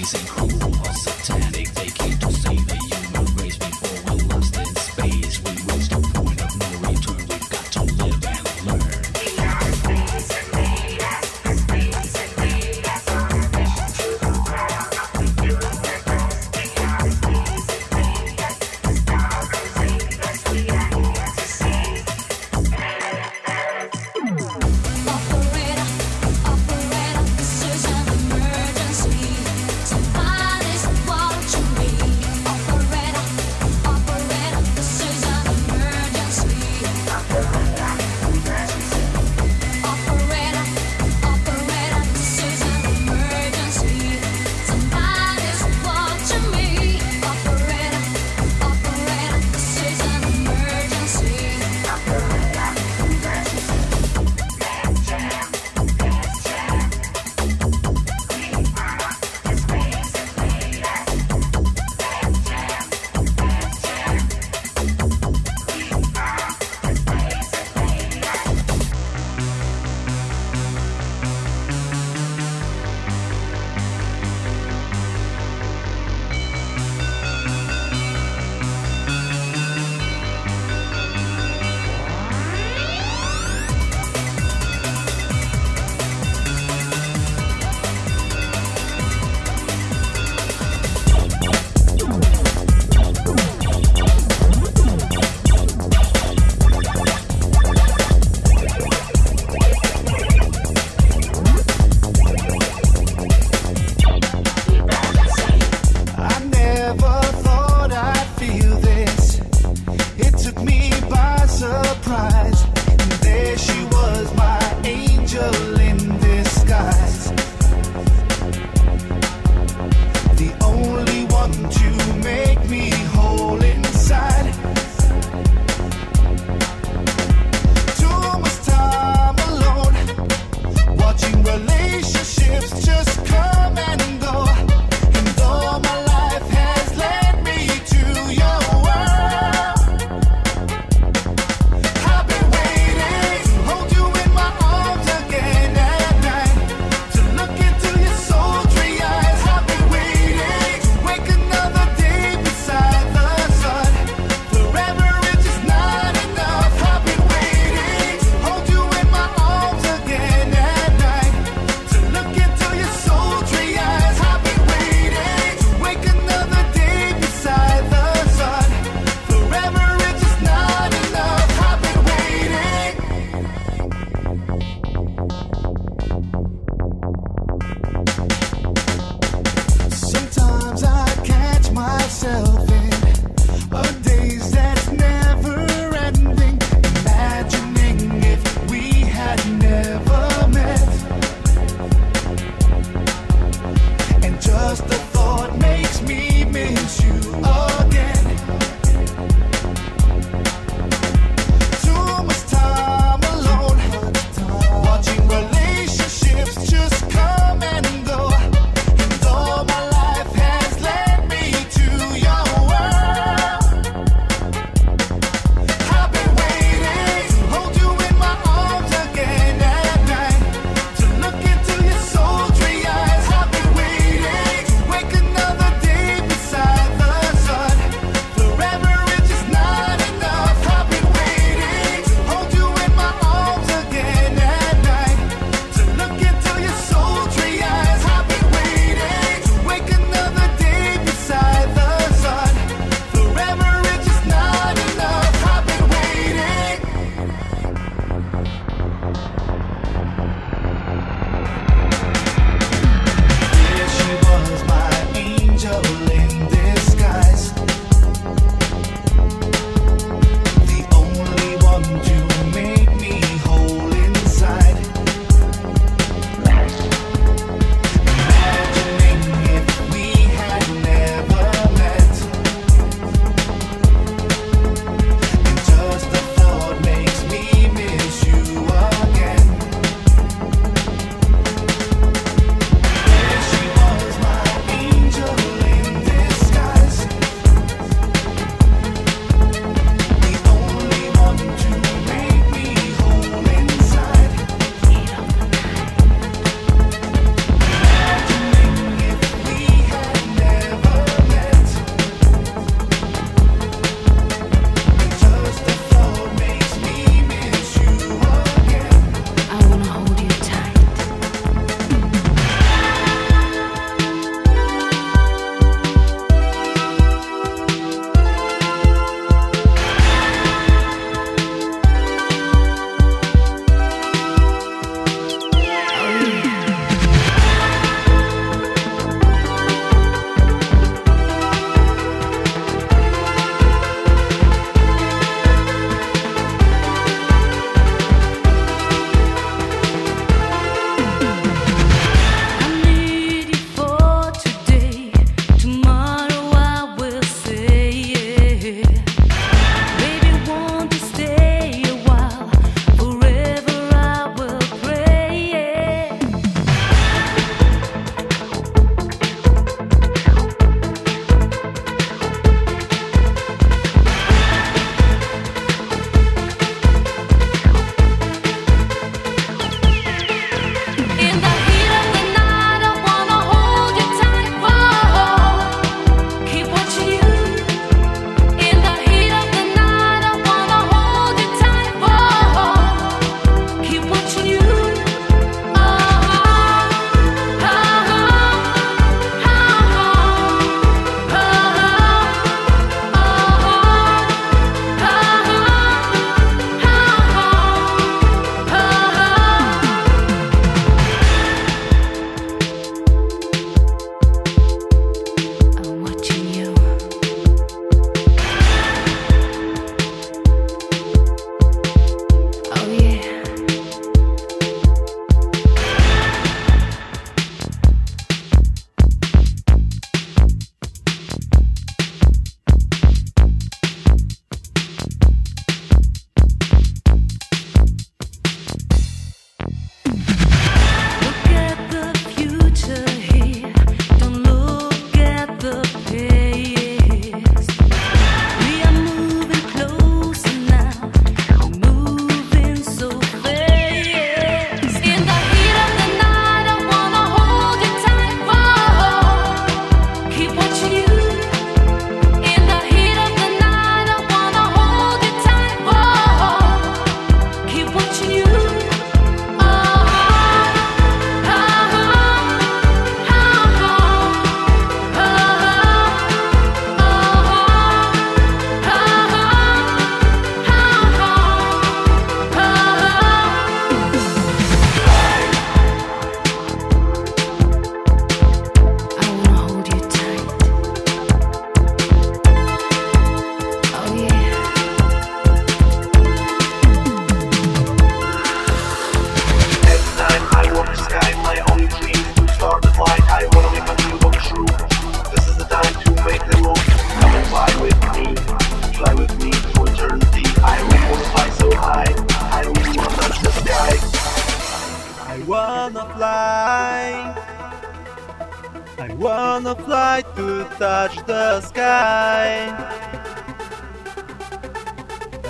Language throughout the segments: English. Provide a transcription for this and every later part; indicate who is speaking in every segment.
Speaker 1: amazing.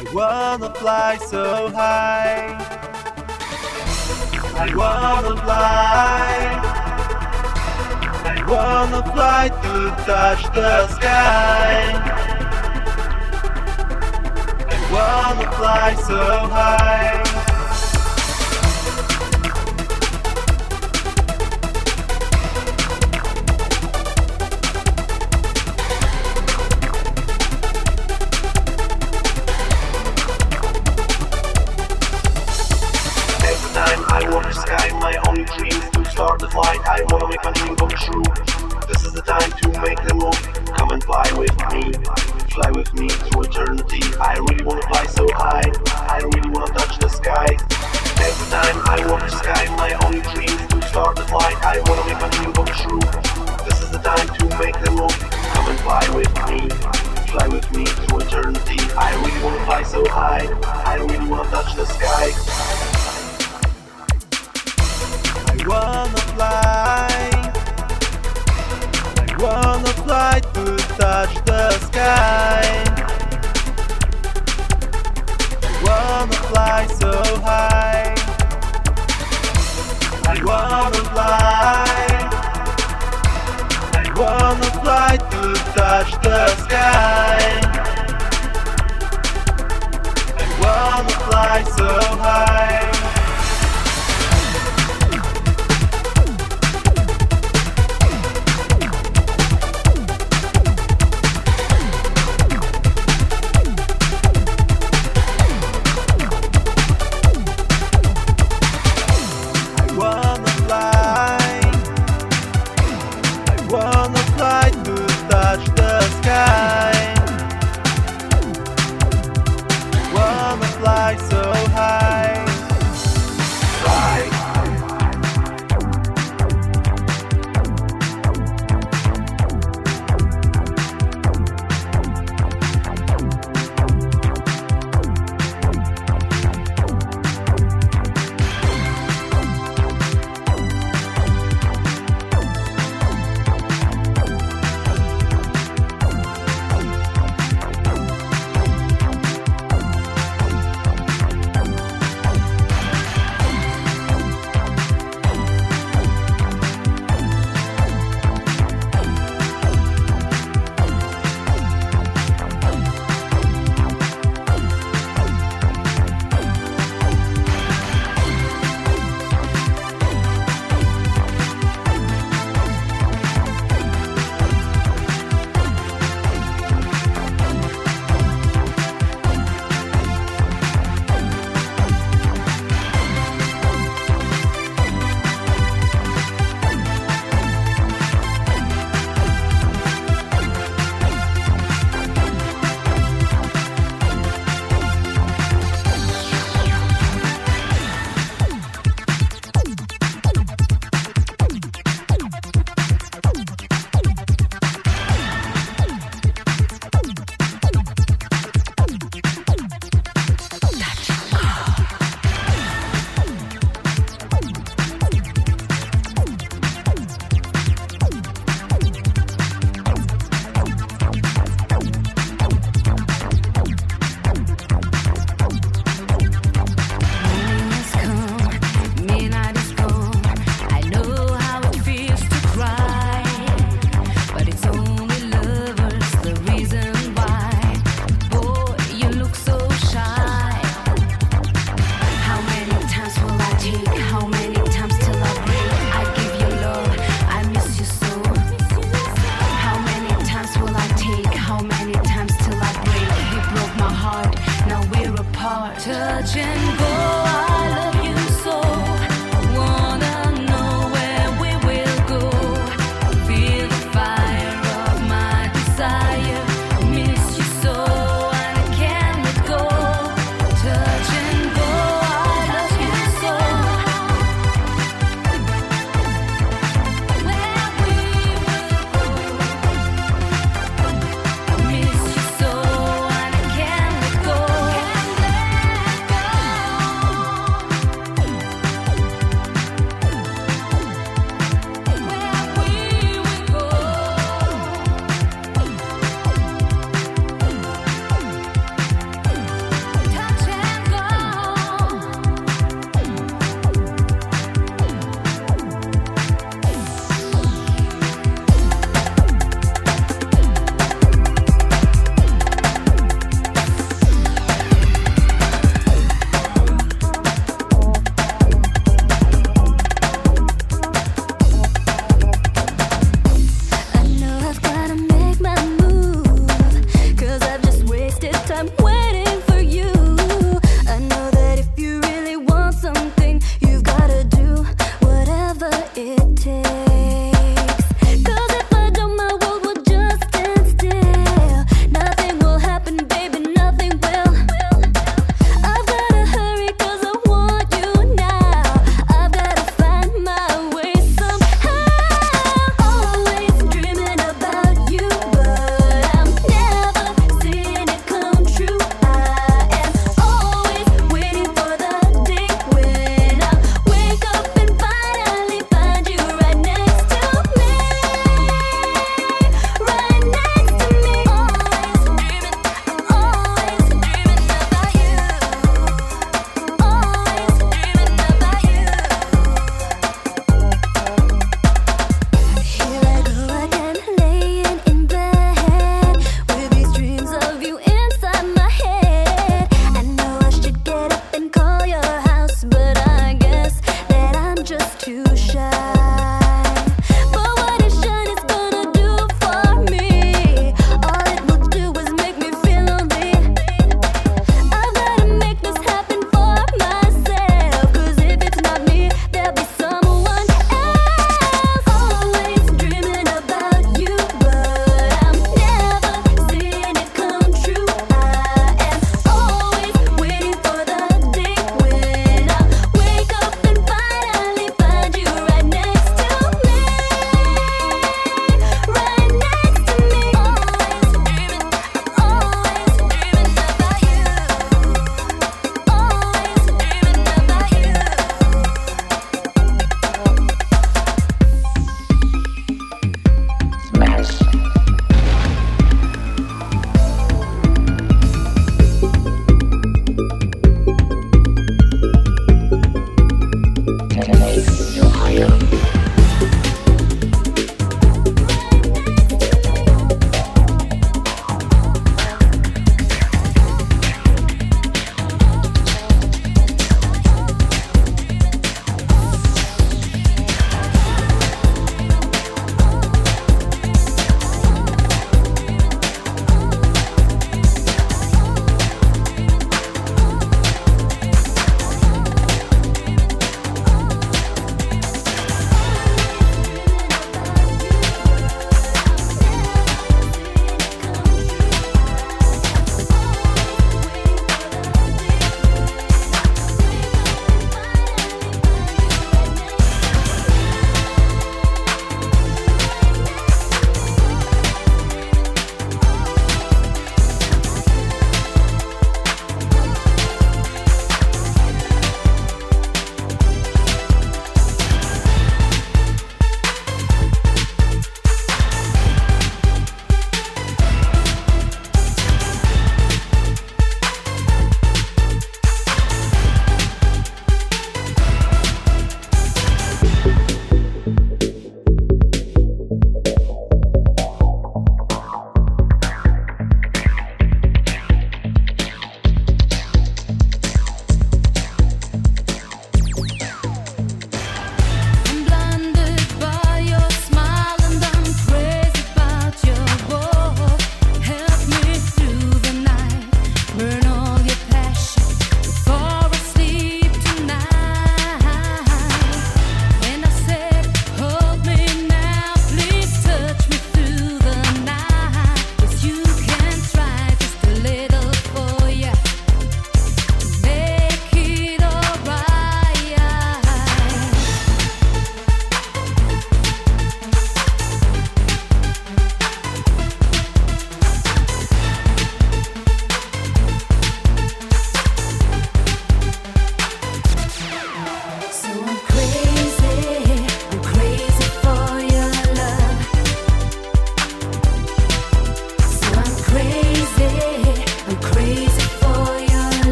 Speaker 1: I wanna fly so high. I wanna fly. I wanna fly to touch the sky. I wanna fly so high.
Speaker 2: Flight, I wanna make my dream come true. This is the time to make the move. Come and fly with me. Fly with me through eternity. I really wanna fly so high. I really wanna touch the sky. Every time I walk the sky, my only dream is to start the flight. I wanna make my dream come true. This is the time to make the move. Come and fly with me.